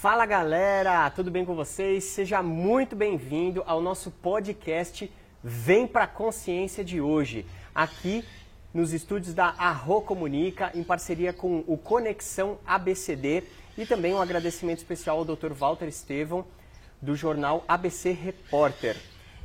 Fala galera, tudo bem com vocês? Seja muito bem-vindo ao nosso podcast Vem pra Consciência de hoje, aqui nos estúdios da Arro Comunica, em parceria com o Conexão ABCD e também um agradecimento especial ao Dr. Walter Estevão, do jornal ABC Repórter.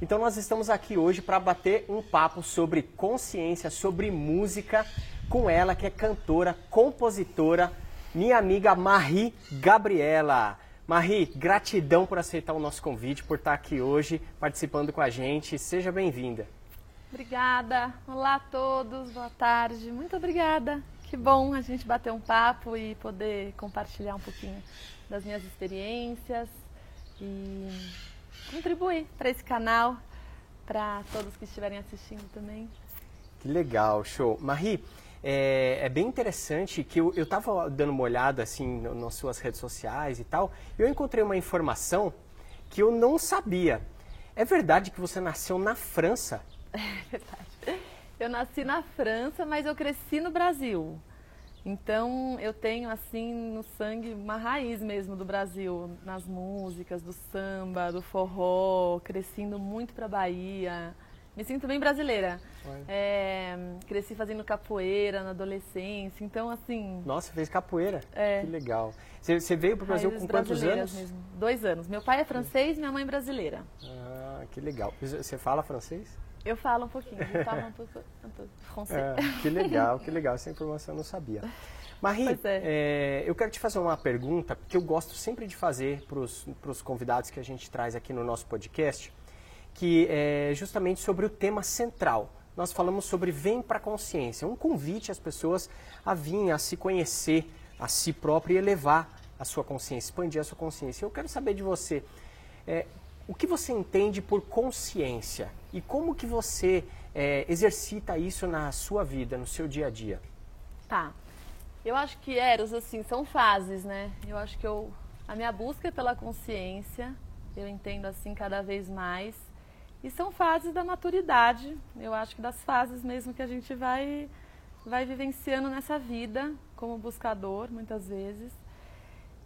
Então nós estamos aqui hoje para bater um papo sobre consciência, sobre música, com ela que é cantora, compositora, minha amiga Marie Gabriela. Marie, gratidão por aceitar o nosso convite, por estar aqui hoje participando com a gente. Seja bem-vinda. Obrigada. Olá a todos, boa tarde. Muito obrigada. Que bom a gente bater um papo e poder compartilhar um pouquinho das minhas experiências e contribuir para esse canal, para todos que estiverem assistindo também. Que legal, show. Marie, é, é, bem interessante que eu estava dando uma olhada assim nas suas redes sociais e tal, e eu encontrei uma informação que eu não sabia. É verdade que você nasceu na França? É verdade. Eu nasci na França, mas eu cresci no Brasil. Então eu tenho assim no sangue uma raiz mesmo do Brasil, nas músicas, do samba, do forró, crescendo muito para Bahia. Me sinto bem brasileira. É, cresci fazendo capoeira na adolescência, então assim. Nossa, fez capoeira? É. Que legal. Você, você veio para o Brasil com quantos anos? Mesmo. Dois anos. Meu pai é francês, minha mãe é brasileira. Ah, que legal. Você fala francês? Eu falo um pouquinho, eu falo um pouco, francês. É, que legal, que legal. Essa informação eu não sabia. Marie, é. É, eu quero te fazer uma pergunta que eu gosto sempre de fazer para os convidados que a gente traz aqui no nosso podcast, que é justamente sobre o tema central. Nós falamos sobre Vem para a Consciência, um convite às pessoas a virem a se conhecer a si próprio e elevar a sua consciência, expandir a sua consciência. Eu quero saber de você, é, o que você entende por consciência e como que você é, exercita isso na sua vida, no seu dia a dia? Tá. Eu acho que Eros, assim, são fases, né? Eu acho que eu, a minha busca pela consciência, eu entendo assim cada vez mais. E são fases da maturidade, eu acho que das fases mesmo que a gente vai, vai vivenciando nessa vida como buscador, muitas vezes.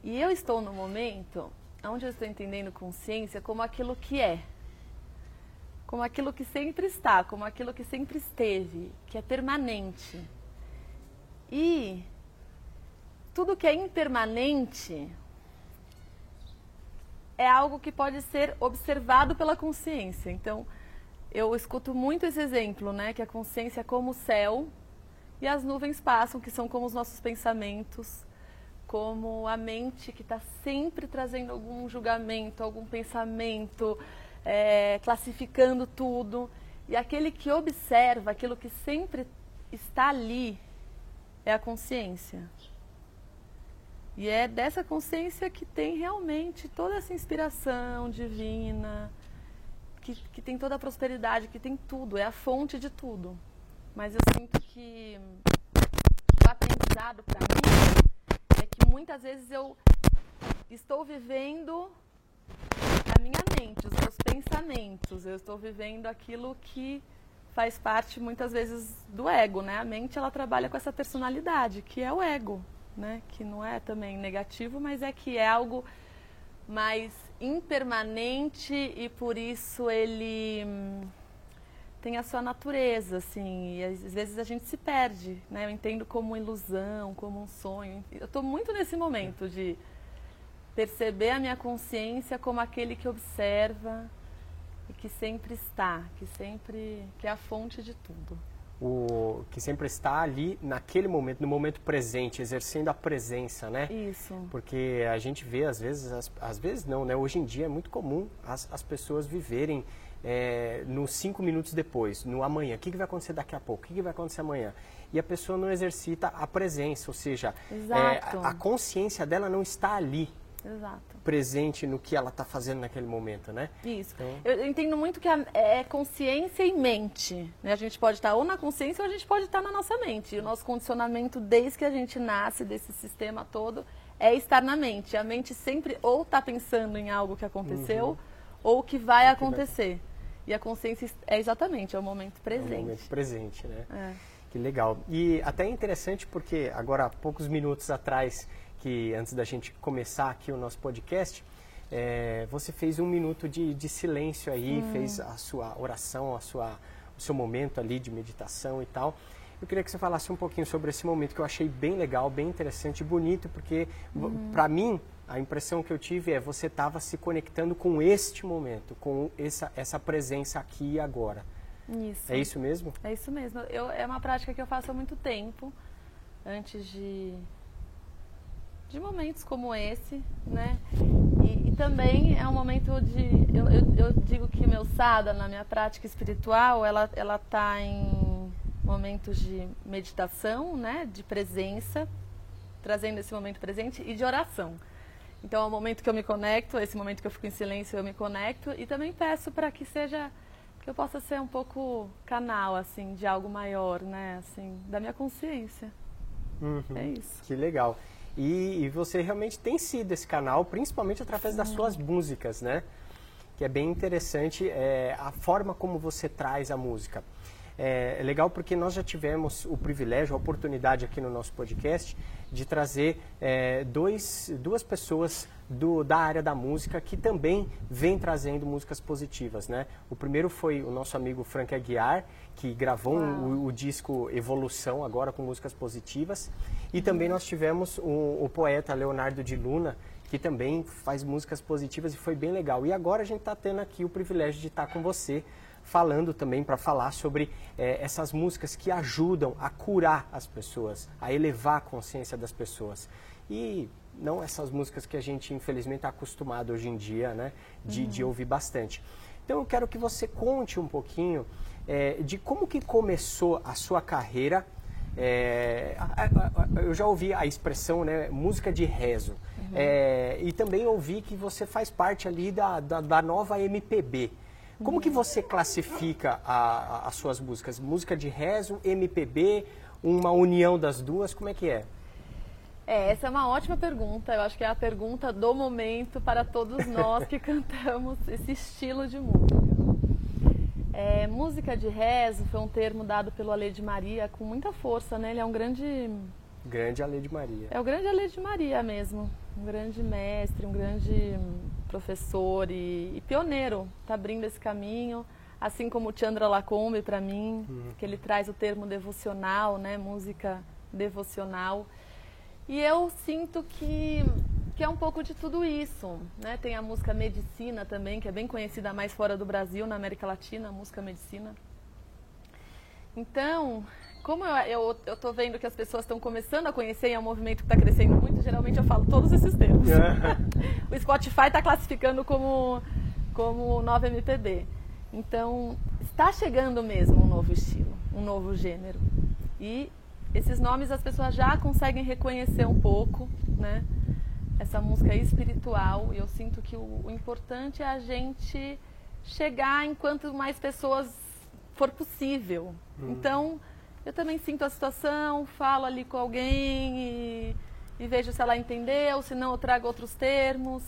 E eu estou no momento onde eu estou entendendo consciência como aquilo que é, como aquilo que sempre está, como aquilo que sempre esteve, que é permanente. E tudo que é impermanente é algo que pode ser observado pela consciência. Então, eu escuto muito esse exemplo, né, que a consciência é como o céu e as nuvens passam, que são como os nossos pensamentos como a mente que está sempre trazendo algum julgamento, algum pensamento, é, classificando tudo. E aquele que observa, aquilo que sempre está ali, é a consciência. E é dessa consciência que tem realmente toda essa inspiração divina, que, que tem toda a prosperidade, que tem tudo, é a fonte de tudo. Mas eu sinto que o aprendizado para mim muitas vezes eu estou vivendo a minha mente, os meus pensamentos, eu estou vivendo aquilo que faz parte muitas vezes do ego, né? A mente ela trabalha com essa personalidade, que é o ego, né? Que não é também negativo, mas é que é algo mais impermanente e por isso ele hum, tem a sua natureza, assim, e às vezes a gente se perde, né? Eu entendo como ilusão, como um sonho. Eu estou muito nesse momento de perceber a minha consciência como aquele que observa e que sempre está, que sempre que é a fonte de tudo. O que sempre está ali naquele momento, no momento presente, exercendo a presença, né? Isso. Porque a gente vê às vezes, às, às vezes não, né? Hoje em dia é muito comum as, as pessoas viverem é, nos cinco minutos depois, no amanhã. O que, que vai acontecer daqui a pouco? O que, que vai acontecer amanhã? E a pessoa não exercita a presença, ou seja, é, a consciência dela não está ali. Exato. presente no que ela está fazendo naquele momento, né? Isso. Então... Eu entendo muito que a, é consciência e mente. Né? A gente pode estar ou na consciência ou a gente pode estar na nossa mente. E o nosso condicionamento desde que a gente nasce desse sistema todo é estar na mente. A mente sempre ou está pensando em algo que aconteceu uhum. ou que vai que acontecer. Vai... E a consciência é exatamente, é o momento presente. É o momento presente, né? É. Que legal. E até é interessante porque agora há poucos minutos atrás que antes da gente começar aqui o nosso podcast, é, você fez um minuto de, de silêncio aí, hum. fez a sua oração, a sua, o seu momento ali de meditação e tal. Eu queria que você falasse um pouquinho sobre esse momento que eu achei bem legal, bem interessante e bonito, porque uhum. para mim a impressão que eu tive é você estava se conectando com este momento, com essa, essa presença aqui e agora. Isso. É isso mesmo? É isso mesmo. Eu, é uma prática que eu faço há muito tempo, antes de, de momentos como esse, né? E, e também é um momento de... Eu, eu, eu digo que meu sada, na minha prática espiritual, ela está em momentos de meditação, né? De presença, trazendo esse momento presente, e de oração. Então é o momento que eu me conecto, esse momento que eu fico em silêncio eu me conecto e também peço para que seja que eu possa ser um pouco canal assim de algo maior, né, assim, da minha consciência. Uhum. É isso. Que legal. E, e, você realmente tem sido esse canal, principalmente através das suas músicas, né? Que é bem interessante é, a forma como você traz a música. É, é legal porque nós já tivemos o privilégio, a oportunidade aqui no nosso podcast de trazer é, dois, duas pessoas do, da área da música que também vem trazendo músicas positivas, né? O primeiro foi o nosso amigo Frank Aguiar, que gravou um, o, o, disco Evolução, agora com músicas positivas. E também nós tivemos o, o poeta Leonardo de Luna, que também faz músicas positivas e foi bem legal. E agora a gente está tendo aqui o privilégio de estar com você falando também para falar sobre é, essas músicas que ajudam a curar as pessoas, a elevar a consciência das pessoas. E não essas músicas que a gente infelizmente está acostumado hoje em dia, né, de, uhum. de, ouvir bastante. Então eu quero que você conte um pouquinho é, de como que começou a sua carreira. É, eu já ouvi a expressão né, música de rezo. Uhum. É, e também ouvi que você faz parte ali da, da, da nova MPB. Como que você classifica a, a, as suas músicas? Música de rezo, MPB, uma união das duas, como é que é? É, essa é uma ótima pergunta. Eu acho que é a pergunta do momento para todos nós que cantamos esse estilo de música. É, música de rezo foi um termo dado pelo Ale de Maria com muita força, né? Ele é um grande... Grande Ale de Maria. É o grande Ale de Maria mesmo. Um grande mestre, um grande professor e, e pioneiro, está abrindo esse caminho, assim como o Chandra Lacombe para mim, uhum. que ele traz o termo devocional, né, música devocional. E eu sinto que, que é um pouco de tudo isso. Né? Tem a música Medicina também, que é bem conhecida mais fora do Brasil, na América Latina, a música Medicina. Então, como eu, eu, eu vendo que as pessoas estão começando a conhecer e é um movimento que está crescendo muito, geralmente eu falo todos esses termos. o Spotify está classificando como, como nova MPB. Então, está chegando mesmo um novo estilo, um novo gênero. E esses nomes as pessoas já conseguem reconhecer um pouco, né? Essa música é espiritual e eu sinto que o, o importante é a gente chegar enquanto mais pessoas for possível. Hum. Então, eu também sinto a situação, falo ali com alguém e, e vejo se ela entendeu, se não eu trago outros termos,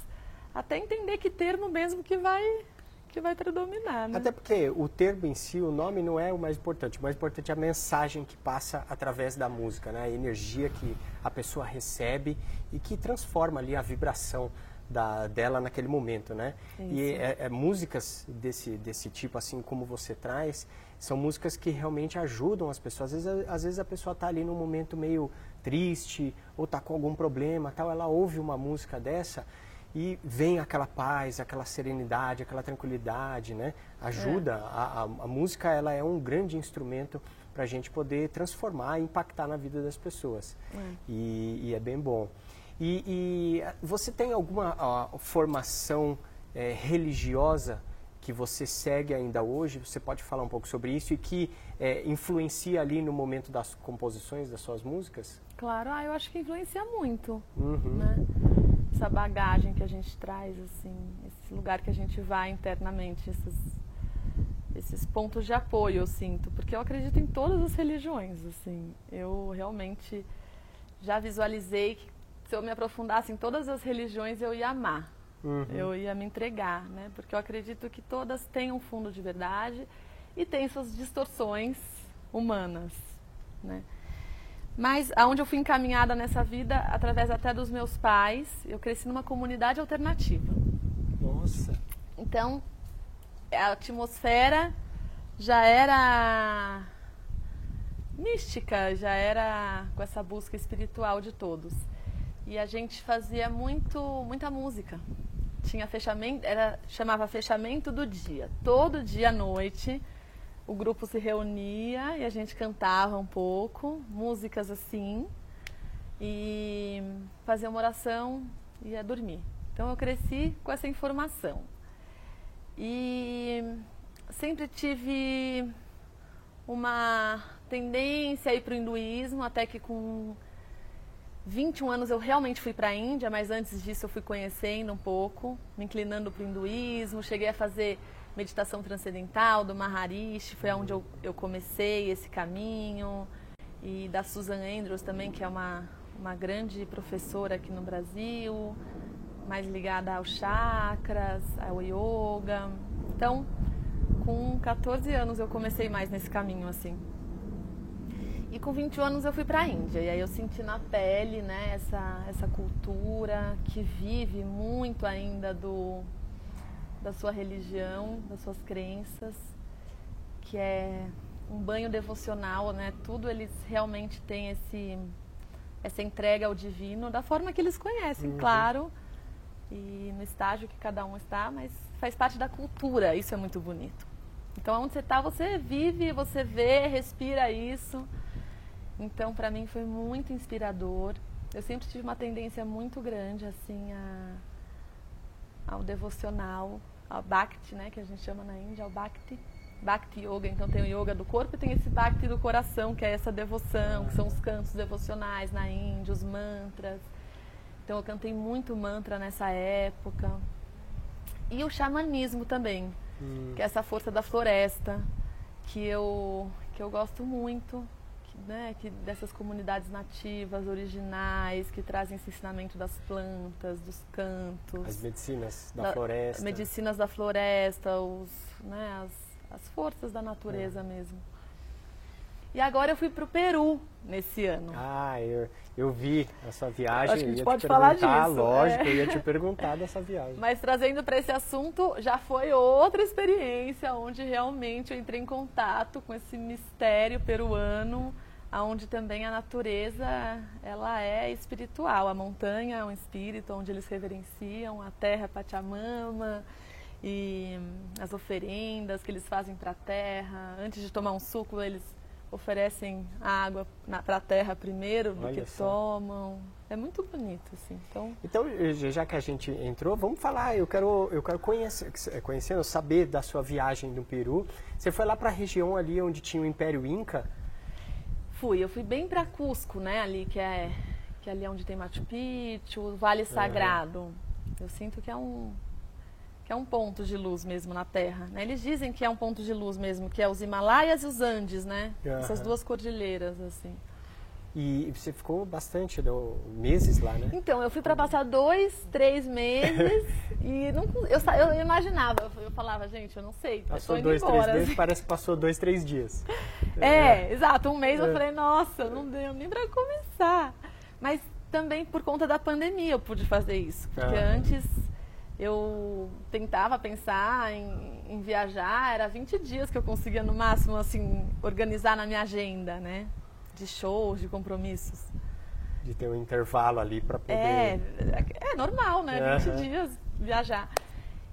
até entender que termo mesmo que vai que vai predominar. Né? Até porque o termo em si, o nome não é o mais importante. O mais importante é a mensagem que passa através da música, né? a energia que a pessoa recebe e que transforma ali a vibração da, dela naquele momento, né? Isso. E é, é, músicas desse, desse tipo, assim como você traz, são músicas que realmente ajudam as pessoas. Às vezes, às vezes a pessoa está ali num momento meio triste ou está com algum problema, tal, ela ouve uma música dessa e vem aquela paz, aquela serenidade, aquela tranquilidade, né? Ajuda. É. A, a, a, música ela é um grande instrumento para a gente poder transformar e impactar na vida das pessoas. É. E, e, é bem bom. E, e você tem alguma ó, formação é, religiosa que você segue ainda hoje, você pode falar um pouco sobre isso e que é, influencia ali no momento das composições das suas músicas? Claro, ah, eu acho que influencia muito, uhum. né? Essa bagagem que a gente traz, assim, esse lugar que a gente vai internamente, esses, esses pontos de apoio, eu sinto, porque eu acredito em todas as religiões, assim, eu realmente já visualizei que se eu me aprofundasse em todas as religiões eu ia amar, Uhum. Eu ia me entregar, né? Porque eu acredito que todas têm um fundo de verdade e têm suas distorções humanas, né? Mas aonde eu fui encaminhada nessa vida, através até dos meus pais, eu cresci numa comunidade alternativa. Nossa. Então, a atmosfera já era mística, já era com essa busca espiritual de todos. E a gente fazia muito, muita música. Tinha fechamento, era chamava fechamento do dia. Todo dia à noite o grupo se reunia e a gente cantava um pouco, músicas assim, e fazia uma oração e ia dormir. Então eu cresci com essa informação. E sempre tive uma tendência a ir para o hinduísmo, até que com 21 anos eu realmente fui para a Índia, mas antes disso eu fui conhecendo um pouco, me inclinando para o hinduísmo, cheguei a fazer meditação transcendental do Maharishi, foi onde eu, eu comecei esse caminho, e da Susan Andrews também, que é uma, uma grande professora aqui no Brasil, mais ligada aos chakras, ao yoga. Então, com 14 anos eu comecei mais nesse caminho assim. E com 21 anos eu fui para a Índia e aí eu senti na pele, né, essa essa cultura que vive muito ainda do da sua religião, das suas crenças, que é um banho devocional, né? Tudo eles realmente têm esse essa entrega ao divino da forma que eles conhecem, uhum. claro, e no estágio que cada um está, mas faz parte da cultura, isso é muito bonito. Então, onde você está, você vive, você vê, respira isso. Então, para mim foi muito inspirador. Eu sempre tive uma tendência muito grande assim a, ao devocional, ao bhakti, né, que a gente chama na Índia, ao bhakti. Bhakti Yoga, então tem o yoga do corpo e tem esse Bhakti do coração, que é essa devoção, que são os cantos devocionais na Índia, os mantras. Então eu cantei muito mantra nessa época. E o xamanismo também, hum. que é essa força da floresta, que eu, que eu gosto muito né, que dessas comunidades nativas, originais, que trazem esse ensinamento das plantas, dos cantos. As medicinas da, da floresta. Medicinas da floresta, os, né, as, as forças da natureza é. mesmo. E agora eu fui para o Peru nesse ano. Ah, eu, eu vi a sua viagem. Acho que a gente pode falar disso. Lógico, é. eu ia te perguntar dessa viagem. Mas trazendo para esse assunto, já foi outra experiência onde realmente eu entrei em contato com esse mistério peruano onde também a natureza ela é espiritual. A montanha é um espírito onde eles reverenciam a terra Pachamama e as oferendas que eles fazem para a terra. Antes de tomar um suco, eles oferecem água para a terra primeiro do Olha que só. tomam. É muito bonito, assim. Então... então, já que a gente entrou, vamos falar. Eu quero, eu quero conhecer, conhecendo, saber da sua viagem no Peru. Você foi lá para a região ali onde tinha o Império Inca. Fui, eu fui bem para Cusco, né, ali que é que é ali onde tem Machu Picchu, o Vale Sagrado. Uhum. Eu sinto que é um que é um ponto de luz mesmo na Terra. Né? Eles dizem que é um ponto de luz mesmo, que é os Himalaias e os Andes, né? Uhum. Essas duas cordilheiras, assim. E você ficou bastante, deu meses lá, né? Então, eu fui para passar dois, três meses e não, eu, eu imaginava, eu falava, gente, eu não sei. Passou dois, embora, três meses, assim. parece que passou dois, três dias. É, é. exato. Um mês é. eu falei, nossa, não deu nem para começar. Mas também por conta da pandemia eu pude fazer isso. Porque ah. antes eu tentava pensar em, em viajar, era 20 dias que eu conseguia no máximo, assim, organizar na minha agenda, né? De shows, de compromissos. De ter um intervalo ali para poder. É, é normal, né? Uhum. 20 dias viajar.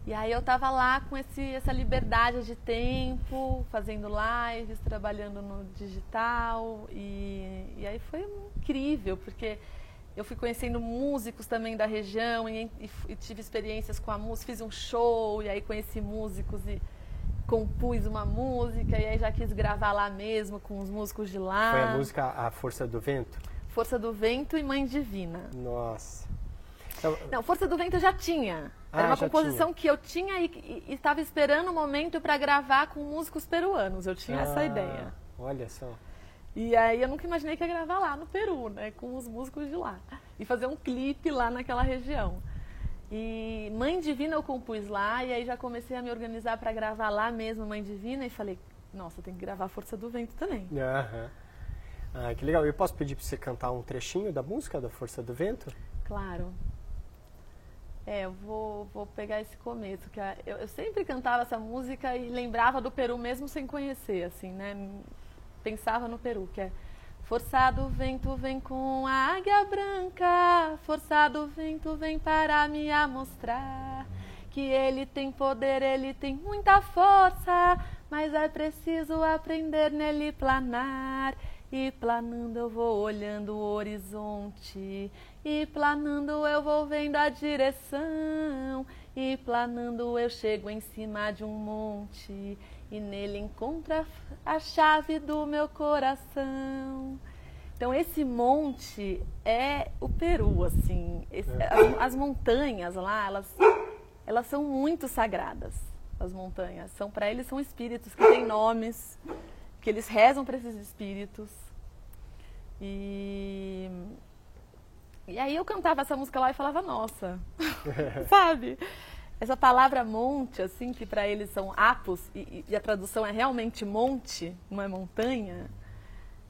E aí eu tava lá com esse, essa liberdade de tempo, fazendo lives, trabalhando no digital. E, e aí foi incrível, porque eu fui conhecendo músicos também da região e, e, e tive experiências com a música, fiz um show e aí conheci músicos e compus uma música e aí já quis gravar lá mesmo com os músicos de lá. Foi a música A Força do Vento? Força do Vento e Mãe Divina. Nossa. Então... Não, Força do Vento eu já tinha. Era ah, uma composição tinha. que eu tinha e, estava esperando o momento para gravar com músicos peruanos. Eu tinha ah, essa ideia. Olha só. E aí eu nunca imaginei que ia gravar lá no Peru, né, com os músicos de lá. E fazer um clipe lá naquela região. E Mãe Divina eu compus lá, e aí já comecei a me organizar para gravar lá mesmo Mãe Divina, e falei, nossa, tem que gravar Força do Vento também. Uhum. Ah, que legal. Eu posso pedir para você cantar um trechinho da música da Força do Vento? Claro. É, eu vou, vou pegar esse começo, que eu, eu sempre cantava essa música e lembrava do Peru mesmo sem conhecer, assim, né? Pensava no Peru, que é Forçado vento vem com a águia branca, forçado vento vem para me mostrar que ele tem poder, ele tem muita força, mas é preciso aprender nele planar. E planando eu vou olhando o horizonte, e planando eu vou vendo a direção, e planando eu chego em cima de um monte, e nele encontro a chave do meu coração. Então esse monte é o Peru, assim, esse, é. as, as montanhas lá, elas, elas são muito sagradas. As montanhas são para eles são espíritos que têm nomes que eles rezam para esses espíritos. E e aí eu cantava essa música lá e falava, nossa, sabe? Essa palavra monte, assim, que para eles são apos, e, e, a tradução é realmente monte, não é montanha,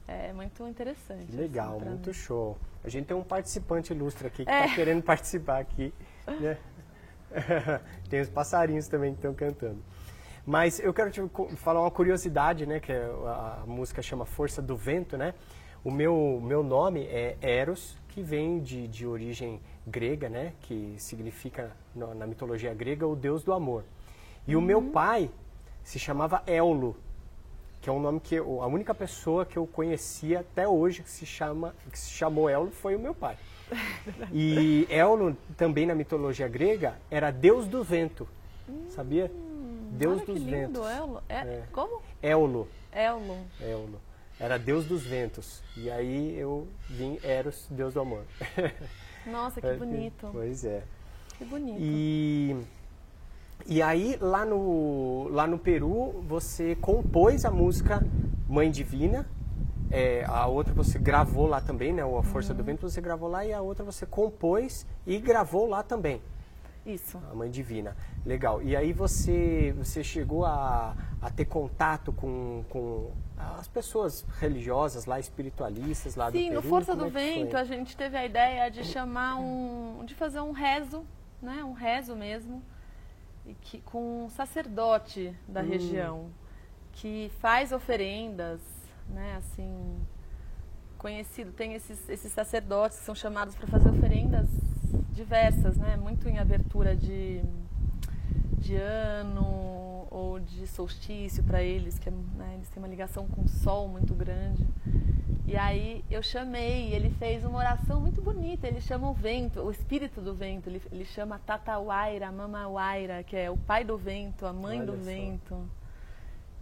é muito interessante. Assim, legal, assim, muito mim. show. A gente tem um participante ilustre aqui que está é. querendo participar aqui, né? tem os passarinhos também que estão cantando. Mas eu quero te falar uma curiosidade, né? Que é a, música chama Força do Vento, né? O meu, meu nome é Eros, que vem de, de origem grega, né? Que significa, na, na mitologia grega, o deus do amor. E uhum. o meu uhum. pai se chamava Éolo, que é um nome que eu, a única pessoa que eu conhecia até hoje que se, chama, que se chamou Éolo foi o meu pai. E Éolo, também na mitologia grega, era deus do vento, sabia? Deus Olha dos que lindo, ventos. Éolo. É, é. Como? Éolo. Éolo. Éolo. Era deus dos ventos. E aí eu vim Eros, deus do amor. Nossa, que bonito. Pois é. Que bonito. E, e aí, lá no, lá no Peru, você compôs a música Mãe Divina. É, a outra você gravou lá também, né? A Força uhum. do Vento você gravou lá e a outra você compôs e gravou lá também. Isso. A Mãe Divina. Legal. E aí você, você chegou a, a ter contato com, com as pessoas religiosas lá, espiritualistas lá Sim, do Peru? Sim, no Força do é Vento a gente teve a ideia de chamar um, de fazer um rezo, né, um rezo mesmo, e que, com um sacerdote da hum. região, que faz oferendas, né, assim, conhecido, tem esses, esses sacerdotes que são chamados para fazer oferendas diversas, né, muito em abertura de, de ano, ou de solstício para eles, que é, né, eles têm uma ligação com o sol muito grande. E aí eu chamei, ele fez uma oração muito bonita, ele chama o vento, o espírito do vento, ele, ele chama Tatauaira, Mamauaira, que é o pai do vento, a mãe Olha do só. vento.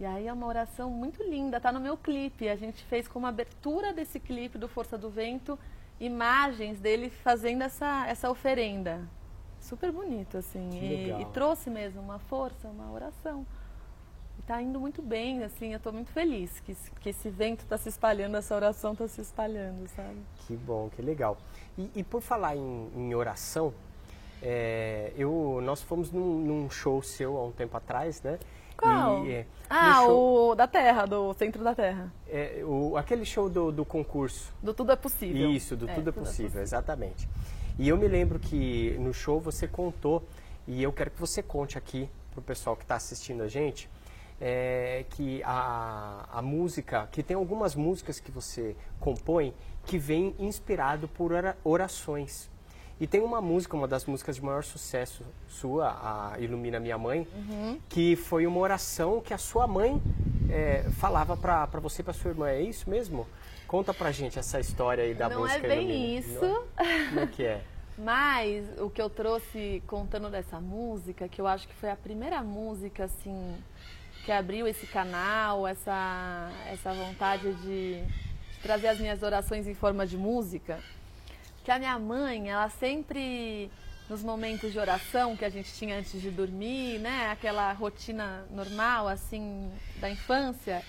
E aí é uma oração muito linda, tá no meu clipe. A gente fez como abertura desse clipe do Força do Vento imagens dele fazendo essa, essa oferenda super bonito, assim. E, e, trouxe mesmo uma força, uma oração. Está indo muito bem, assim, eu estou muito feliz que, que esse vento está se espalhando, essa oração está se espalhando, sabe? Que bom, que legal. E, e por falar em, em oração, é, eu, nós fomos num, num, show seu há um tempo atrás, né? Qual? E, é, ah, show, o da Terra, do Centro da Terra. É, o, aquele show do, do concurso. Do Tudo é Possível. Isso, do é, Tudo, é, tudo possível, é Possível, exatamente. E eu me lembro que no show você contou, e eu quero que você conte aqui para o pessoal que está assistindo a gente, é, que a, a música, que tem algumas músicas que você compõe que vem inspirado por orações. E tem uma música, uma das músicas de maior sucesso sua, a Ilumina Minha Mãe, uhum. que foi uma oração que a sua mãe é, falava para você e para sua irmã. É isso mesmo? Conta pra gente essa história aí da Não música. Não é bem isso. Como é que é? Mas o que eu trouxe contando dessa música, que eu acho que foi a primeira música assim que abriu esse canal, essa essa vontade de, de trazer as minhas orações em forma de música, que a minha mãe, ela sempre nos momentos de oração que a gente tinha antes de dormir, né, aquela rotina normal assim da infância,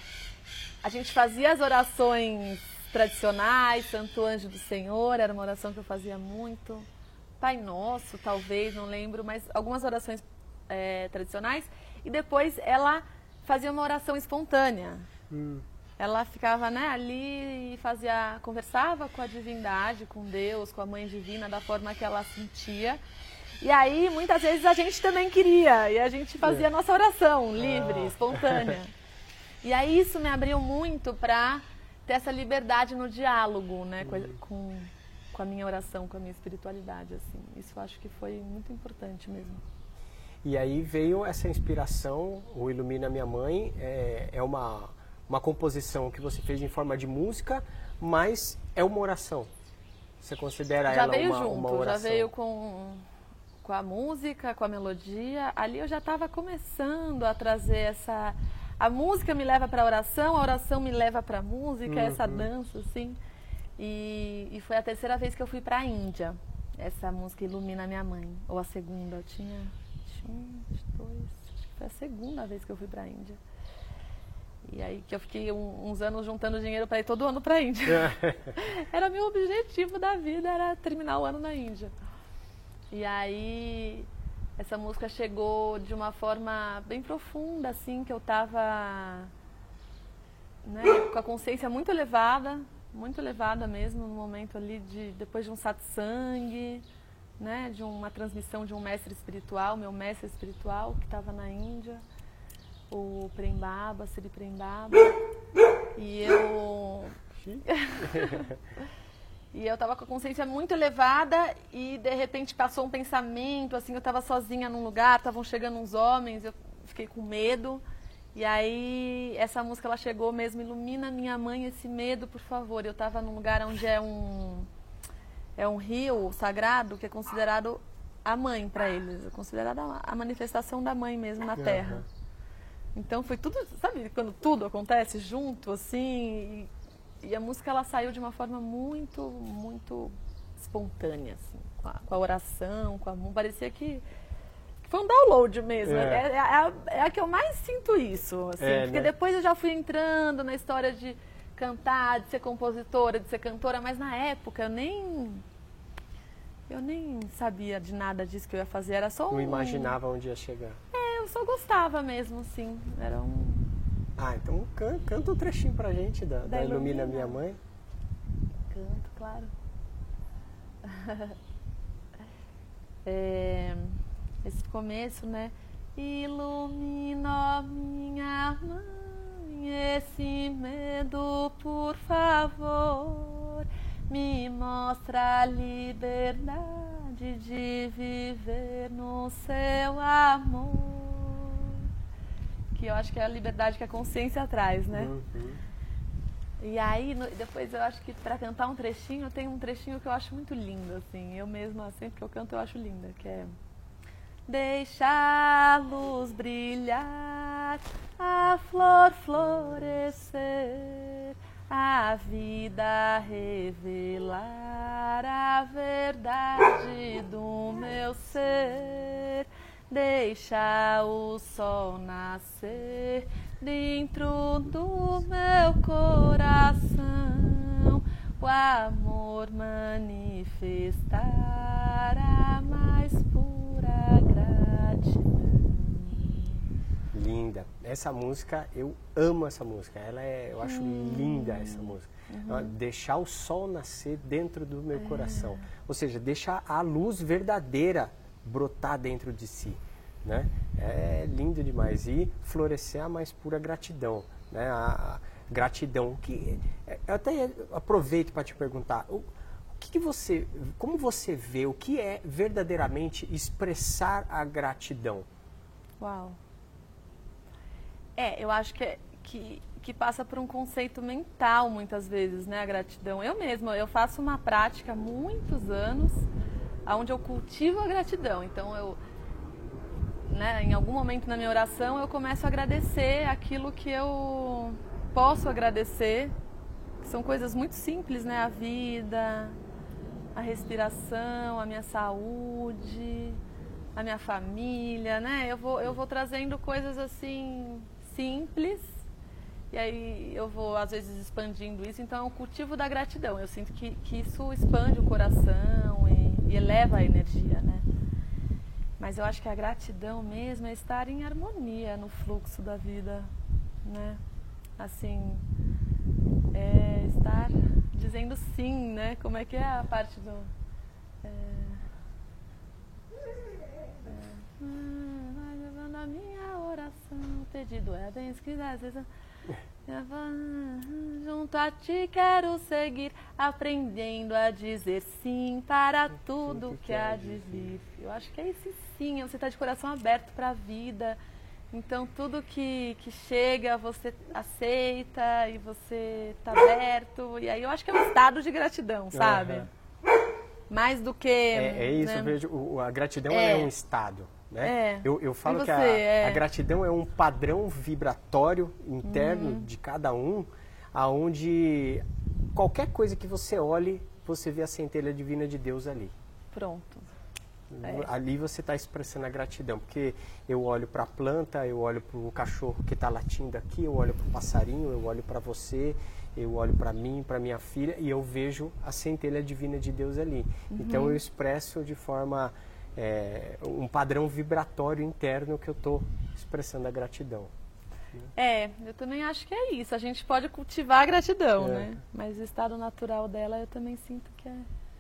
a gente fazia as orações tradicionais, Santo Anjo do Senhor, era uma oração que eu fazia muito. Pai Nosso, talvez, não lembro, mas algumas orações é, tradicionais. E depois ela fazia uma oração espontânea. Hum. ela ficava né, ali e fazia, conversava com a divindade, com Deus, com a mãe divina, da forma que ela sentia. E aí, muitas vezes, a gente também queria, e a gente fazia a nossa oração livre, ah. espontânea. E aí isso me abriu muito para ter essa liberdade no diálogo, né, uhum. com, com a minha oração, com a minha espiritualidade, assim. Isso eu acho que foi muito importante mesmo. E aí veio essa inspiração, o Ilumina Minha Mãe, é, é uma, uma composição que você fez em forma de música, mas é uma oração. Você considera já ela veio uma, junto, uma oração? Já veio com, com a música, com a melodia. Ali eu já estava começando a trazer essa... A música me leva para a oração, a oração me leva para a música, uhum. essa dança, assim. E, e foi a terceira vez que eu fui para a Índia. Essa música Ilumina Minha Mãe. Ou a segunda, eu tinha um, dois, acho que foi a segunda vez que eu fui para a Índia. E aí que eu fiquei um, uns anos juntando dinheiro para ir todo ano para a Índia. era meu objetivo da vida, era terminar o ano na Índia. E aí essa música chegou de uma forma bem profunda, assim, que eu estava né, com a consciência muito elevada, muito elevada mesmo, no momento ali de depois de um satsang, né, de uma transmissão de um mestre espiritual, meu mestre espiritual, que estava na Índia, o Prembaba, Sri Prembaba. E eu. e eu estava com a consciência muito elevada e de repente passou um pensamento, assim, eu estava sozinha num lugar, estavam chegando uns homens, eu fiquei com medo. E aí essa música ela chegou mesmo, ilumina minha mãe esse medo, por favor. Eu estava num lugar onde é um é um rio sagrado que é considerado a mãe para eles, é considerada a manifestação da mãe mesmo na Terra. Então foi tudo, sabe, quando tudo acontece junto, assim, e, e, a música ela saiu de uma forma muito, muito espontânea, assim, com a, com a oração, com a parecia que, que, foi um download mesmo. É. É, é, a, é, a, que eu mais sinto isso, assim, é, porque né? depois eu já fui entrando na história de cantar, de ser compositora, de ser cantora, mas na época eu nem eu nem sabia de nada disso que eu ia fazer, era só Não um... imaginava onde ia chegar. É, eu só gostava mesmo, sim. Era um... Ah, então canta, canta um trechinho pra gente da, da, da Ilumina, Ilumina Minha Mãe. Canto, claro. é, esse começo, né? Ilumina minha mãe, esse medo, por favor me mostra a liberdade de viver no seu amor. Que eu acho que é a liberdade que a consciência traz, né? Uhum. E aí, no, depois eu acho que para cantar um trechinho, tem um trechinho que eu acho muito lindo, assim. Eu mesma, sempre que eu canto, eu acho linda, que é... Deixa a luz brilhar, a flor florescer, a vida revelar a verdade do meu ser. Deixa o sol nascer dentro do meu coração, o amor manifestar a mais pura gratidão. Linda. Essa música, eu amo essa música. Ela é, eu acho hum. linda essa música. Uhum. Deixar o sol nascer dentro do meu é. coração. Ou seja, deixar a luz verdadeira brotar dentro de si. Né? É lindo demais. E florescer a mais pura gratidão. Né? A, gratidão. Que, é, eu até aproveito para te perguntar. O, que, que você, como você vê o que é verdadeiramente expressar a gratidão? Uau! É, eu acho que, que, que passa por um conceito mental muitas vezes, né, a gratidão. Eu mesma, eu faço uma prática há muitos anos, onde eu cultivo a gratidão. Então, eu, né, em algum momento na minha oração, eu começo a agradecer aquilo que eu posso agradecer, que são coisas muito simples, né, a vida, a respiração, a minha saúde, a minha família, né? Eu vou, eu vou trazendo coisas assim simples e aí eu vou às vezes expandindo isso. Então é um cultivo da gratidão. Eu sinto que, que isso expande o coração e, eleva a energia, né? Mas eu acho que a gratidão mesmo é estar em harmonia no fluxo da vida, né? Assim, é estar dizendo sim, né? Como é que é a parte do. É, é, vai levando a minha oração, pedido é bem vezes. Junto a ti quero seguir, aprendendo a dizer sim para tudo que há de vir. Eu acho que é esse sim, você está de coração aberto para a vida. Então tudo que, que chega você aceita e você está aberto. E aí eu acho que é um estado de gratidão, sabe? Uhum. Mais do que. É, é isso, né? vejo. A gratidão é, é um estado. Né? É. Eu, eu falo você, que a, é. a, gratidão é um padrão vibratório interno uhum. de cada um, aonde qualquer coisa que você olhe, você vê a centelha divina de Deus ali. Pronto. É. Ali você está expressando a gratidão, porque eu olho para a planta, eu olho para o cachorro que está latindo aqui, eu olho para o passarinho, eu olho para você, eu olho para mim, para minha filha e eu vejo a centelha divina de Deus ali. Uhum. Então eu expresso de forma é, um padrão vibratório interno que eu estou expressando a gratidão. É, eu também acho que é isso. A gente pode cultivar a gratidão, é. né? Mas o estado natural dela eu também sinto que é,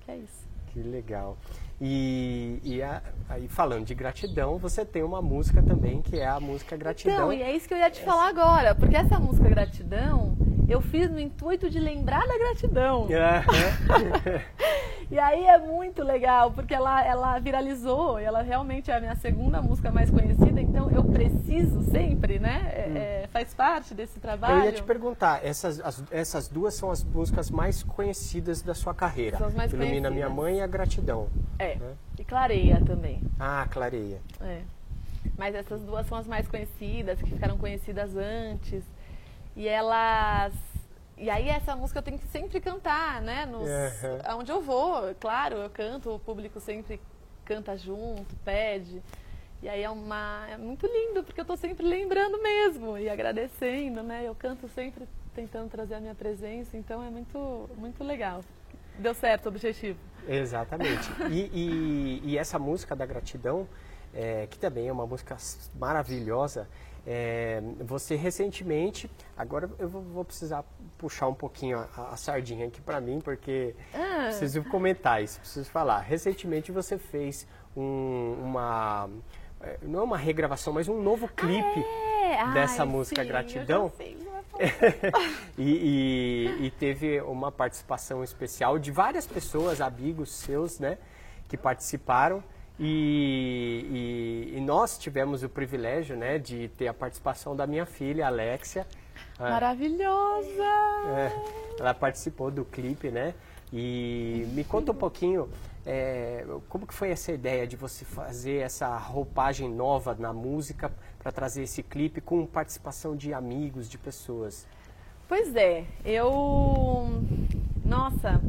que é isso. Que legal. E, e a, aí falando de gratidão, você tem uma música também que é a música Gratidão. Então, e é isso que eu ia te falar agora, porque essa música Gratidão eu fiz no intuito de lembrar da gratidão. e aí é muito legal, porque ela, ela viralizou, ela realmente é a minha segunda música mais conhecida, então eu preciso sempre, né? É, hum. é, faz parte desse trabalho. Eu ia te perguntar, essas, as, essas duas são as músicas mais conhecidas da sua carreira. São as mais Ilumina conhecidas. Minha Mãe e a Gratidão. É, né? e Clareia também. Ah, Clareia. É. Mas essas duas são as mais conhecidas, que ficaram conhecidas antes. E elas. E aí essa música eu tenho que sempre cantar, né? Nos, uhum. Aonde eu vou, claro, eu canto, o público sempre canta junto, pede. E aí é uma. É muito lindo, porque eu estou sempre lembrando mesmo e agradecendo, né? Eu canto sempre tentando trazer a minha presença, então é muito, muito legal. Deu certo o objetivo. Exatamente. e, e, e essa música da gratidão, é, que também é uma música maravilhosa, é, você recentemente, agora eu vou, vou precisar puxar um pouquinho a, a sardinha aqui para mim, porque ah. preciso comentar isso, preciso falar. Recentemente você fez um, uma, é, não é uma regravação, mas um novo clipe ah, é? dessa Ai, música sim, Gratidão. e, e, e teve uma participação especial de várias pessoas, amigos seus, né, que participaram. E, e, e, nós tivemos o privilégio né, de ter a participação da minha filha, Alexia. Ah, Maravilhosa! É, ela participou do clipe, né? E me conta um pouquinho é, como que foi essa ideia de você fazer essa roupagem nova na música para trazer esse clipe com participação de amigos, de pessoas? Pois é, eu... Nossa,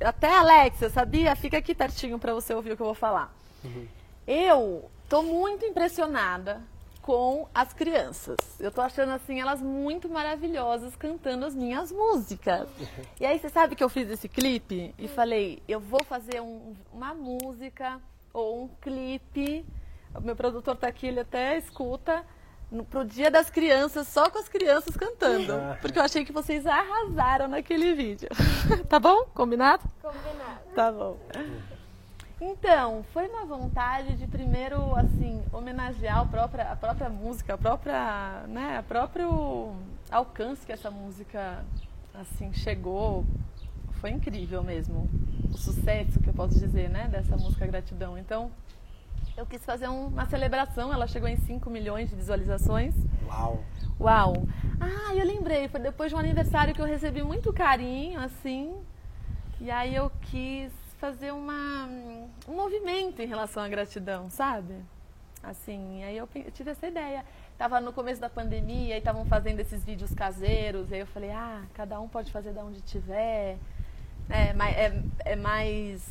até Alexia, sabia? Fica aqui pertinho para você ouvir o que eu vou falar. Uhum. Eu tô muito impressionada com as crianças. Eu tô achando assim elas muito maravilhosas cantando as minhas músicas. Uhum. E aí você sabe que eu fiz esse clipe e falei, eu vou fazer um, uma música ou um clipe. O meu produtor tá aqui, ele até escuta no, pro Dia das Crianças, só com as crianças cantando. Ah. Porque eu achei que vocês arrasaram naquele vídeo. tá bom? Combinado? Combinado. Tá bom. Então, foi uma vontade de primeiro, assim, homenagear a própria, a própria música, a própria, né, a próprio alcance que essa música, assim, chegou. Foi incrível mesmo. O sucesso, que eu posso dizer, né, dessa música Gratidão. Então, eu quis fazer uma celebração, ela chegou em 5 milhões de visualizações. Uau! Uau! Ah, eu lembrei, foi depois de um aniversário que eu recebi muito carinho, assim, e aí eu quis fazer uma, um movimento em relação à gratidão, sabe? Assim, aí eu, tive essa ideia. Tava no começo da pandemia e estavam fazendo esses vídeos caseiros, aí eu falei, ah, cada um pode fazer da onde tiver. É, é, é mais.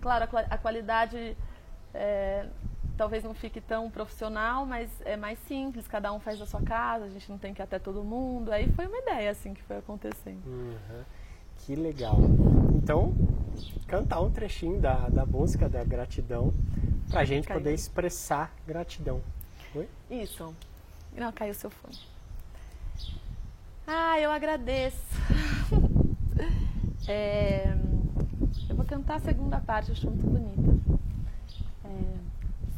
Claro, a qualidade é, talvez não fique tão profissional, mas é mais simples, cada um faz da sua casa, a gente não tem que ir até todo mundo. Aí foi uma ideia assim que foi acontecendo. Uhum. Que legal. Então, cantar um trechinho da, da música da gratidão para a gente caiu. poder expressar gratidão. Oi? Isso. Não, caiu seu fone. Ah, eu agradeço. É, eu vou cantar a segunda parte, acho muito bonita. É,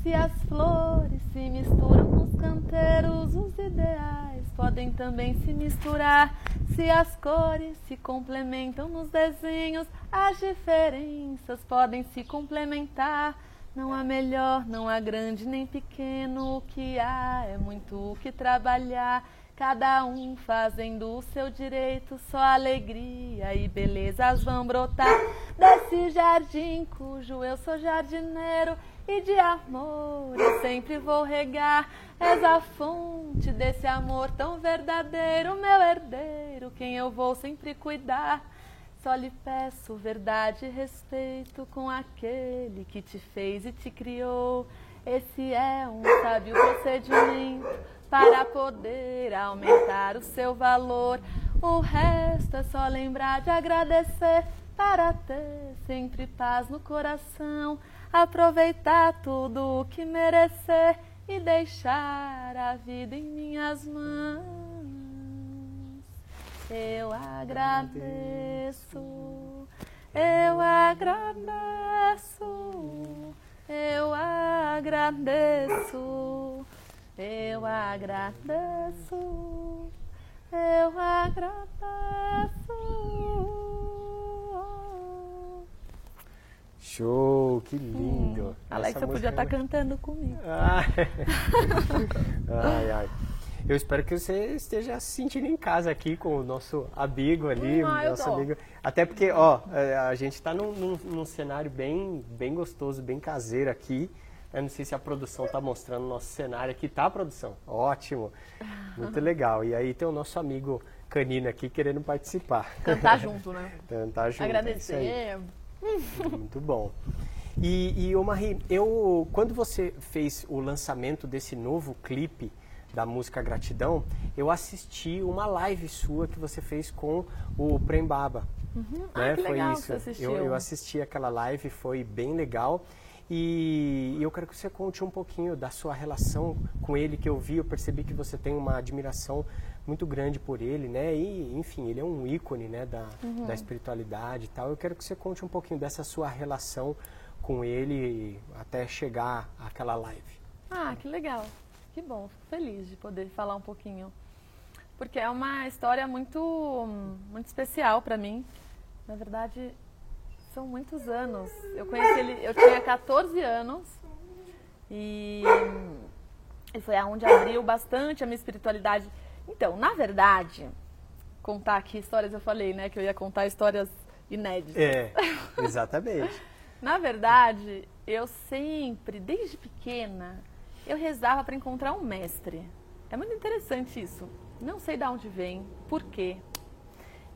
se as flores se misturam nos canteiros, os ideais podem também se misturar. Se as cores se complementam nos desenhos, as diferenças podem se complementar. Não há melhor, não há grande nem pequeno, o que há é muito o que trabalhar. Cada um fazendo o seu direito, só alegria e belezas vão brotar desse jardim cujo eu sou jardineiro e de amor eu sempre vou regar. És a fonte desse amor tão verdadeiro, meu herdeiro, quem eu vou sempre cuidar. Só lhe peço verdade e respeito com aquele que te fez e te criou. Esse é um sábio procedimento para poder aumentar o seu valor. O resto é só lembrar de agradecer para ter sempre paz no coração, aproveitar tudo o que merecer e deixar a vida em minhas mãos. Eu agradeço, eu agradeço, eu agradeço. Eu agradeço, eu agradeço. Show, que lindo. Hum, Alexa podia estar tá é cantando comigo. Ah. ai, ai. Eu espero que você esteja se sentindo em casa aqui com o nosso amigo ali, hum, nosso amigo. Até porque, ó, é, a gente está num, num, num cenário bem, bem gostoso, bem caseiro aqui. Eu não sei se a produção está mostrando o nosso cenário aqui. Tá, produção? Ótimo. Muito legal. E aí tem o nosso amigo Canino aqui querendo participar. Cantar junto, né? Cantar junto. É Agradecer. É Muito bom. E, e ô Marie, eu, quando você fez o lançamento desse novo clipe da música Gratidão, eu assisti uma live sua que você fez com o Prembaba. Uhum. Né? Ah, que foi legal isso. Que você eu, eu assisti aquela live, foi bem legal. E eu quero que você conte um pouquinho da sua relação com ele, que eu vi, eu percebi que você tem uma admiração muito grande por ele, né? E, enfim, ele é um ícone, né, da, uhum. da espiritualidade e tal. Eu quero que você conte um pouquinho dessa sua relação com ele até chegar àquela live. Ah, que legal. Que bom, fico feliz de poder falar um pouquinho. Porque é uma história muito, muito especial para mim. Na verdade, são muitos anos. Eu conheci ele, eu tinha 14 anos e, e foi aonde abriu bastante a minha espiritualidade. Então, na verdade, contar aqui histórias, eu falei, né, que eu ia contar histórias inéditas. É, exatamente. na verdade, eu sempre, desde pequena, eu rezava para encontrar um mestre. É muito interessante isso. Não sei de onde vem, por quê,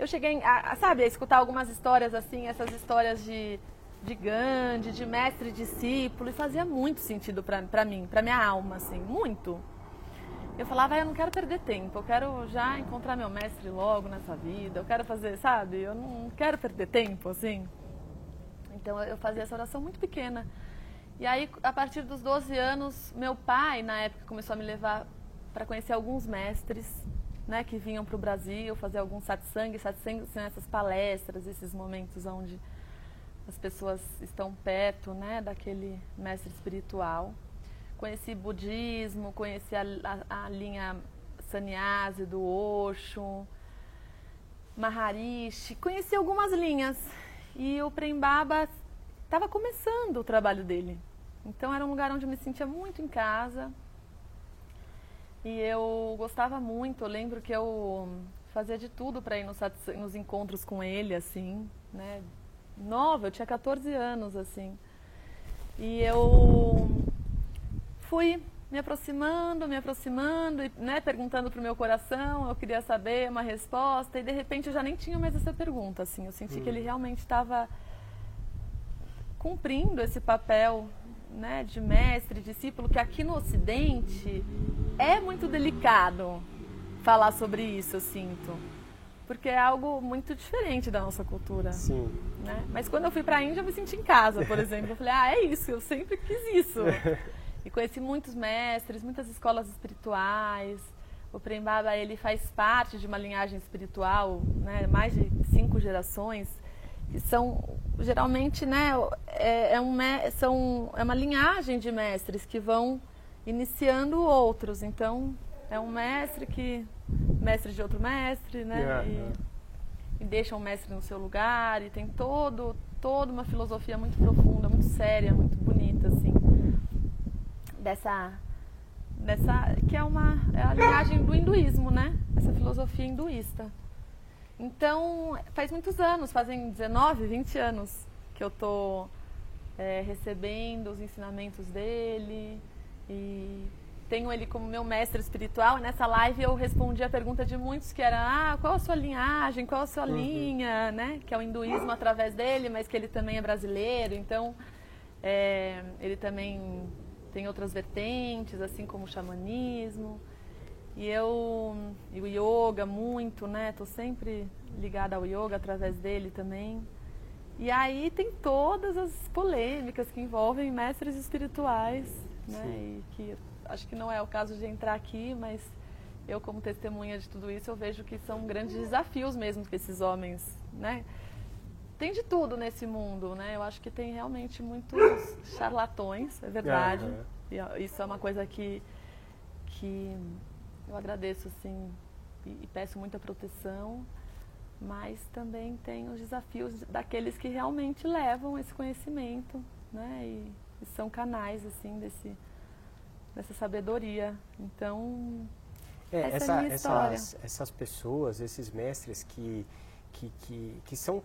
eu cheguei, a, a, sabe, a escutar algumas histórias assim, essas histórias de, de Gandhi, de mestre e discípulo, e fazia muito sentido para mim, para minha alma, assim, muito. Eu falava, ah, eu não quero perder tempo, eu quero já encontrar meu mestre logo nessa vida, eu quero fazer, sabe, eu não quero perder tempo, assim. Então eu fazia essa oração muito pequena. E aí, a partir dos 12 anos, meu pai, na época, começou a me levar para conhecer alguns mestres né, que vinham para o Brasil fazer algum satsang. Satsang são essas palestras, esses momentos onde as pessoas estão perto né, daquele mestre espiritual. Conheci budismo, conheci a, a, a linha sannyasi do Osho, Maharishi, conheci algumas linhas. E o Prembaba estava começando o trabalho dele. Então era um lugar onde eu me sentia muito em casa, e eu gostava muito, eu lembro que eu fazia de tudo para ir nos, nos, encontros com ele, assim, né? Nova, eu tinha 14 anos, assim. E eu fui me aproximando, me aproximando, né, perguntando para o meu coração, eu queria saber uma resposta, e de repente eu já nem tinha mais essa pergunta, assim. Eu senti hum. que ele realmente estava cumprindo esse papel né, de mestre, discípulo, que aqui no Ocidente é muito delicado falar sobre isso, eu sinto. Porque é algo muito diferente da nossa cultura. Sim. Né? Mas quando eu fui para a Índia, eu me senti em casa, por exemplo. Eu falei, ah, é isso, eu sempre quis isso. E conheci muitos mestres, muitas escolas espirituais, O Prembaba ele faz parte de uma linhagem espiritual, né, mais de cinco gerações, que são geralmente, né, é, é, um, são, é uma linhagem de mestres que vão iniciando outros. Então, é um mestre que mestre de outro mestre, né, yeah, e, yeah. e deixa um mestre no seu lugar e tem todo toda uma filosofia muito profunda, muito séria, muito bonita, assim, dessa dessa que é uma é a linhagem do hinduísmo, né? Essa filosofia hinduísta. Então, faz muitos anos, fazem 19, 20 anos que eu tô é, recebendo os ensinamentos dele e tenho ele como meu mestre espiritual. E nessa live eu respondi a pergunta de muitos que era: ah, qual a sua linhagem, qual a sua uhum. linha, né? Que é o hinduísmo através dele, mas que ele também é brasileiro. Então, é, ele também tem outras vertentes, assim como o xamanismo. E eu, e o yoga muito, né? Tô sempre ligada ao yoga através dele também. E aí tem todas as polêmicas que envolvem mestres espirituais, né? E que acho que não é o caso de entrar aqui, mas eu como testemunha de tudo isso, eu vejo que são grandes desafios mesmo que esses homens, né? Tem de tudo nesse mundo, né? Eu acho que tem realmente muitos charlatões, é verdade. E isso é uma coisa que, que eu agradeço, assim, e, e peço muita proteção. Mas também tem os desafios daqueles que realmente levam esse conhecimento, né? E, e são canais, assim, desse, dessa sabedoria. Então, é, essa, essa é a minha história. Essas, essas pessoas, esses mestres que, que, que, que são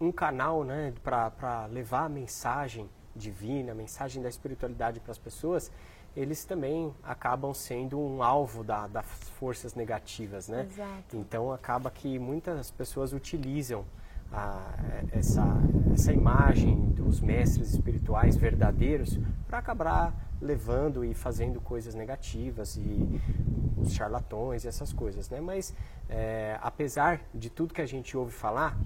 um canal né, para levar a mensagem divina, a mensagem da espiritualidade para as pessoas, eles também acabam sendo um alvo da, das forças negativas, né? Exato. Então acaba que muitas pessoas utilizam a, essa, essa imagem dos mestres espirituais verdadeiros para acabar levando e fazendo coisas negativas e os charlatões e essas coisas, né? Mas é, apesar de tudo que a gente ouve falar,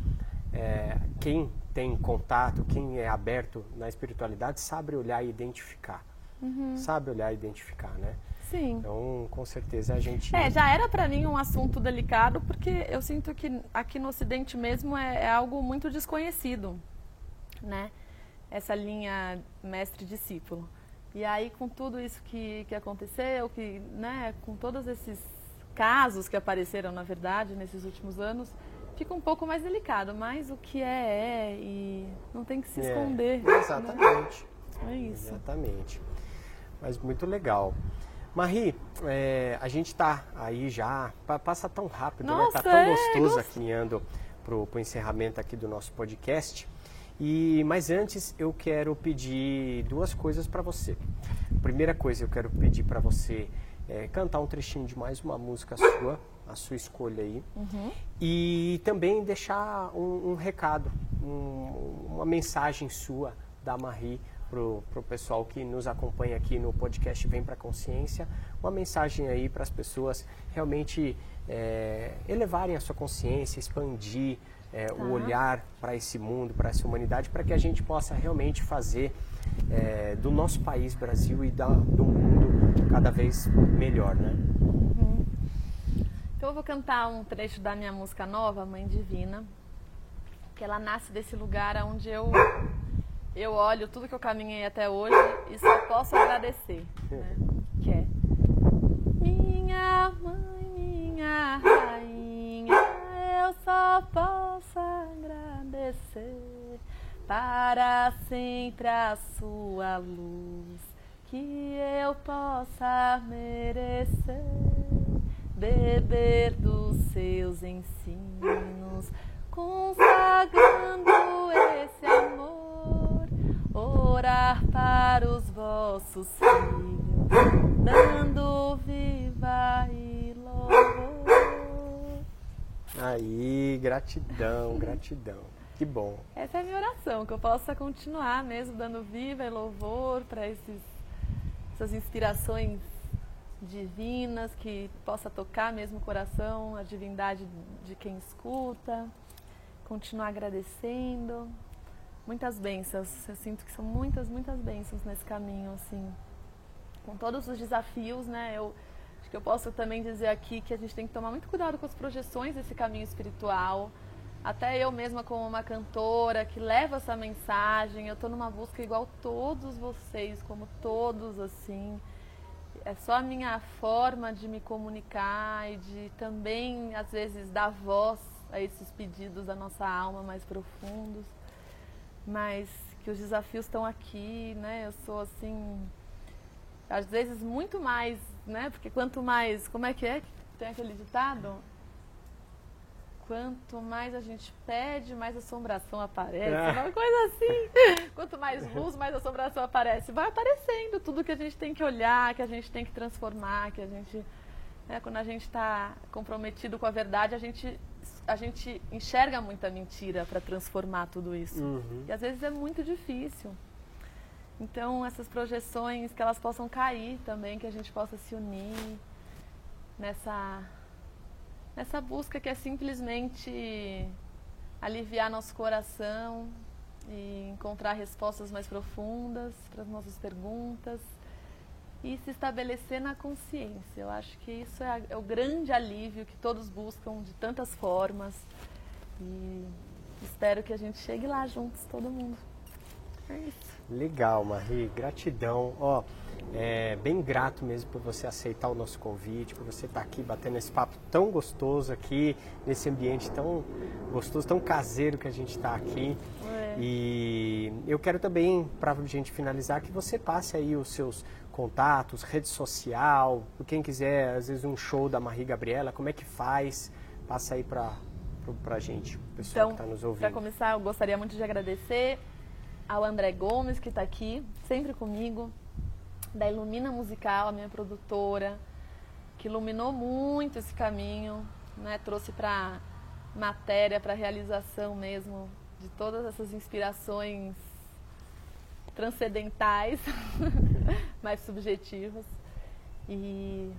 é, quem tem contato, quem é aberto na espiritualidade, sabe olhar e identificar. Uhum. Sabe olhar e identificar, né? Sim. Então, com certeza a gente. É, já era para mim um assunto delicado, porque eu sinto que aqui no Ocidente mesmo é, é algo muito desconhecido, né? Essa linha mestre-discípulo. E aí, com tudo isso que, que aconteceu, que, né, com todos esses casos que apareceram, na verdade, nesses últimos anos, fica um pouco mais delicado, mas o que é, é e não tem que se é, esconder. Né? Exatamente. Né? É isso. Exatamente. Mas muito legal. Marie, é, a gente está aí já, passa tão rápido, Nossa, né? Tá tão é, gostoso gost... aqui indo pro, pro encerramento aqui do nosso podcast. E mas antes eu quero pedir duas coisas para você. primeira coisa eu quero pedir para você é, cantar um trechinho de mais uma música sua, a sua escolha aí. Uhum. E também deixar um, um recado, um, uma mensagem sua da Marie para o pessoal que nos acompanha aqui no podcast Vem para Consciência, uma mensagem aí para as pessoas realmente é, elevarem a sua consciência, expandir é, tá. o olhar para esse mundo, para essa humanidade, para que a gente possa realmente fazer é, do nosso país, Brasil, e da, do mundo cada vez melhor, né? Então eu vou cantar um trecho da minha música nova, Mãe Divina, que ela nasce desse lugar onde eu eu olho tudo que eu caminhei até hoje e só posso agradecer, né? Que é minha mãe, minha rainha, eu só posso agradecer para sempre a sua luz que eu possa merecer beber dos seus ensinos consagrando esse amor orar para os vossos filhos dando viva e louvor aí gratidão gratidão que bom. Essa é a minha oração, que eu possa continuar mesmo dando viva e louvor para essas inspirações divinas, que possa tocar mesmo o coração, a divindade de quem escuta, continuar agradecendo. Muitas bênçãos, eu sinto que são muitas, muitas bênçãos nesse caminho, assim. Com todos os desafios, né? Eu Acho que eu posso também dizer aqui que a gente tem que tomar muito cuidado com as projeções desse caminho espiritual. Até eu mesma, como uma cantora que leva essa mensagem, eu estou numa busca igual todos vocês, como todos assim. É só a minha forma de me comunicar e de também, às vezes, dar voz a esses pedidos da nossa alma mais profundos. Mas que os desafios estão aqui, né? Eu sou assim, às vezes muito mais, né? Porque quanto mais, como é que é? Tem aquele ditado? Quanto mais a gente pede, mais assombração aparece. É. Uma coisa assim. Quanto mais luz, mais assombração aparece. Vai aparecendo tudo que a gente tem que olhar, que a gente tem que transformar, que a gente. Né, quando a gente está comprometido com a verdade, a gente, a gente enxerga muita mentira para transformar tudo isso. Uhum. E às vezes é muito difícil. Então, essas projeções, que elas possam cair também, que a gente possa se unir nessa nessa busca que é simplesmente aliviar nosso coração e encontrar respostas mais profundas para as nossas perguntas e se estabelecer na consciência. Eu acho que isso é, é o grande alívio que todos buscam de tantas formas e espero que a gente chegue lá juntos, todo mundo. É isso. Legal, Marie, gratidão. Ó, é bem grato mesmo por você aceitar o nosso convite, por você estar aqui batendo esse papo tão gostoso aqui, nesse ambiente tão gostoso, tão caseiro que a gente está aqui. É. E eu quero também, para a gente finalizar, que você passe aí os seus contatos, rede social, quem quiser, às vezes um show da Marie Gabriela, como é que faz? Passa aí para a gente, o pessoal então, que está nos ouvindo. Para começar, eu gostaria muito de agradecer ao André Gomes, que está aqui, sempre comigo, da Ilumina Musical, a minha produtora, que iluminou muito esse caminho, né? trouxe para matéria, para realização mesmo de todas essas inspirações transcendentais, mais subjetivas. E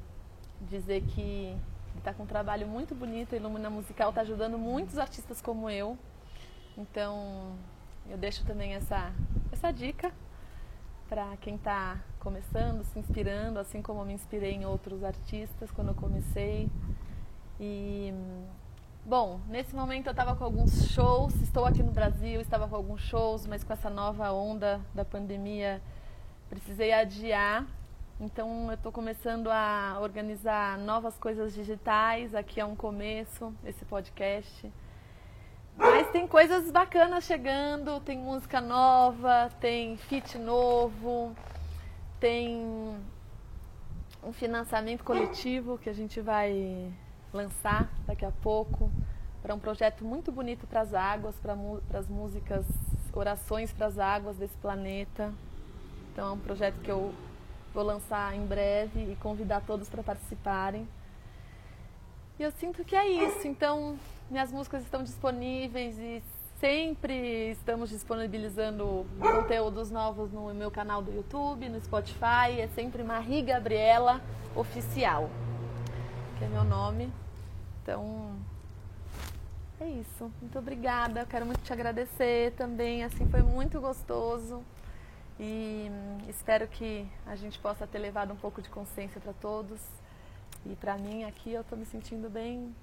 dizer que está com um trabalho muito bonito, a Ilumina Musical está ajudando muitos artistas como eu. Então, eu deixo também essa, essa dica para quem está começando, se inspirando, assim como eu me inspirei em outros artistas quando eu comecei. E, bom, nesse momento eu estava com alguns shows, estou aqui no Brasil, estava com alguns shows, mas com essa nova onda da pandemia precisei adiar. Então eu estou começando a organizar novas coisas digitais, aqui é um começo, esse podcast. Mas tem coisas bacanas chegando, tem música nova, tem fit novo, tem um financiamento coletivo que a gente vai lançar daqui a pouco para um projeto muito bonito para as águas, para as músicas Orações para as Águas desse planeta. Então é um projeto que eu vou lançar em breve e convidar todos para participarem. E eu sinto que é isso. Então, minhas músicas estão disponíveis e sempre estamos disponibilizando conteúdos novos no meu canal do YouTube, no Spotify. É sempre Marie Gabriela Oficial, que é meu nome. Então, é isso. Muito obrigada. Eu quero muito te agradecer também. Assim, foi muito gostoso. E espero que a gente possa ter levado um pouco de consciência para todos. E para mim aqui eu estou me sentindo bem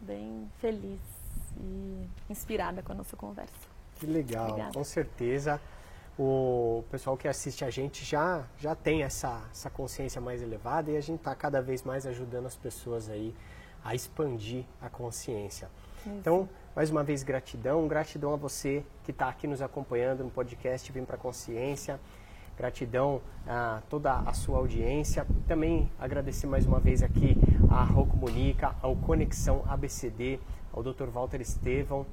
bem feliz e inspirada com a nossa conversa. Que legal, Obrigada. com certeza o pessoal que assiste a gente já, já tem essa, essa consciência mais elevada e a gente está cada vez mais ajudando as pessoas aí a expandir a consciência. Isso. Então, mais uma vez, gratidão. Gratidão a você que está aqui nos acompanhando no podcast Vem para a Consciência. Gratidão a toda a sua audiência. Também agradecer mais uma vez aqui a Rô Comunica, ao Conexão ABCD, ao Dr. Walter Estevão.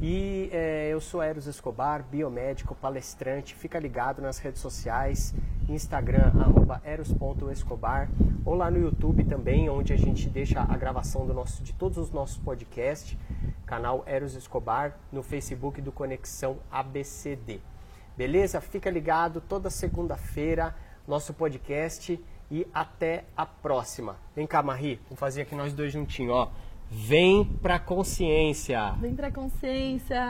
E é, eu sou Eros Escobar, biomédico, palestrante. Fica ligado nas redes sociais, Instagram, eros.escobar, ou lá no YouTube também, onde a gente deixa a gravação do nosso, de todos os nossos podcasts, canal Eros Escobar, no Facebook do Conexão ABCD. Beleza? Fica ligado toda segunda-feira, nosso podcast e até a próxima. Vem cá, Marie, vamos fazer aqui nós dois juntinhos, ó. Vem pra consciência. Vem pra consciência.